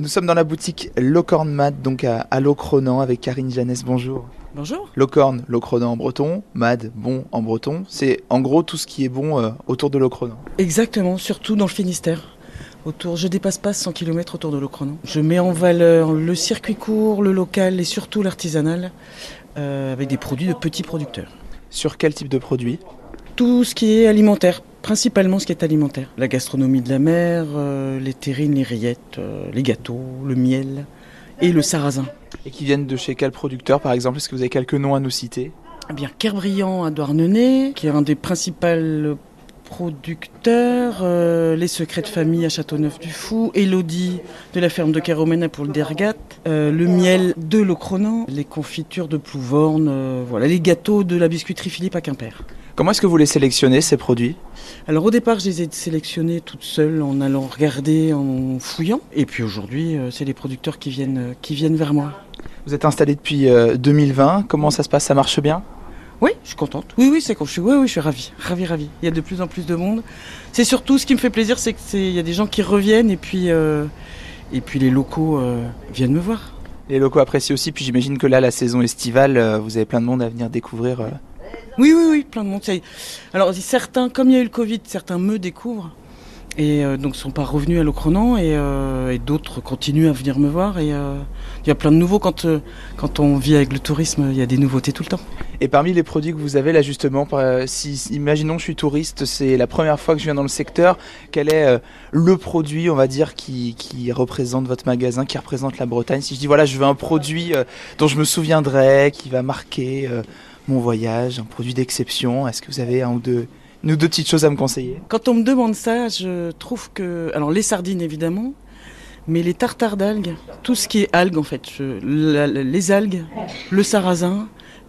Nous sommes dans la boutique Locorne Mad, donc à, à Locronan avec Karine Janès. Bonjour. Bonjour. Locorne, Locronan en breton, Mad, bon en breton. C'est en gros tout ce qui est bon euh, autour de Locronan. Exactement, surtout dans le Finistère. Autour, je dépasse pas 100 km autour de Locronan. Je mets en valeur le circuit court, le local et surtout l'artisanal euh, avec des produits de petits producteurs. Sur quel type de produit Tout ce qui est alimentaire, principalement ce qui est alimentaire. La gastronomie de la mer, euh, les terrines, les rillettes, euh, les gâteaux, le miel et le sarrasin. Et qui viennent de chez quel producteur par exemple? Est-ce que vous avez quelques noms à nous citer? Eh bien, Kerbriand à Douarnenez, qui est un des principaux producteurs, euh, les secrets de famille à Châteauneuf-du-Fou, Elodie de la ferme de Kéromène à Poule-d'Ergat, euh, le miel de Locronan, les confitures de Plouvorne, euh, voilà, les gâteaux de la biscuiterie Philippe à Quimper. Comment est-ce que vous les sélectionnez ces produits? Alors au départ, je les ai sélectionnés toutes seules en allant regarder, en fouillant. Et puis aujourd'hui, euh, c'est les producteurs qui viennent, euh, qui viennent vers moi. Vous êtes installé depuis euh, 2020. Comment ça se passe? Ça marche bien? Oui, je suis contente. Oui, oui, c'est quand je suis, oui, oui, je suis ravie, ravie, ravie. Il y a de plus en plus de monde. C'est surtout ce qui me fait plaisir, c'est que c'est, il y a des gens qui reviennent et puis, euh, et puis les locaux euh, viennent me voir. Les locaux apprécient aussi. Puis j'imagine que là, la saison estivale, euh, vous avez plein de monde à venir découvrir. euh. Oui, oui, oui, plein de monde. Alors certains, comme il y a eu le Covid, certains me découvrent et euh, donc sont pas revenus à Locronan et, euh, et d'autres continuent à venir me voir et euh, il y a plein de nouveaux quand euh, quand on vit avec le tourisme, il y a des nouveautés tout le temps. Et parmi les produits que vous avez là justement, si imaginons je suis touriste, c'est la première fois que je viens dans le secteur, quel est le produit, on va dire, qui, qui représente votre magasin, qui représente la Bretagne? Si je dis voilà, je veux un produit dont je me souviendrai, qui va marquer mon voyage, un produit d'exception, est-ce que vous avez un ou deux, une ou deux petites choses à me conseiller? Quand on me demande ça, je trouve que alors les sardines évidemment, mais les tartares d'algues, tout ce qui est algues en fait, les algues, le sarrasin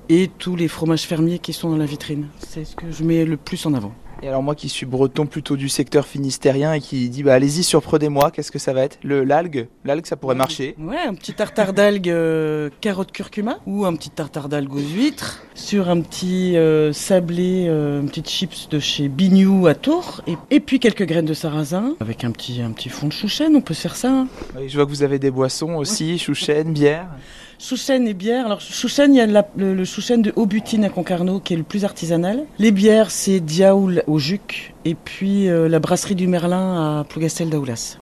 et tous les fromages fermiers qui sont dans la vitrine, c'est ce que je mets le plus en avant. Et alors moi qui suis breton plutôt du secteur finistérien et qui dit bah allez-y surprenez-moi, qu'est-ce que ça va être? Le l'algue, l'algue ça pourrait marcher. Ouais, un petit tartare d'algues euh, carotte curcuma ou un petit tartare d'algues aux huîtres sur un petit euh, sablé, euh, une petite chips de chez Bignou à Tours et, et puis quelques graines de sarrasin avec un petit un petit fond de chouchen, on peut faire ça. hein. Oui, je vois que vous avez des boissons aussi, chouchen, bière. Chouchen et bière. Alors chouchen, il y a le, le chouchen de Haut-Butine à Concarneau qui est le plus artisanal. Les bières, c'est Diaoul au Juc et puis euh, la brasserie du Merlin à Plougastel d'Aoulas.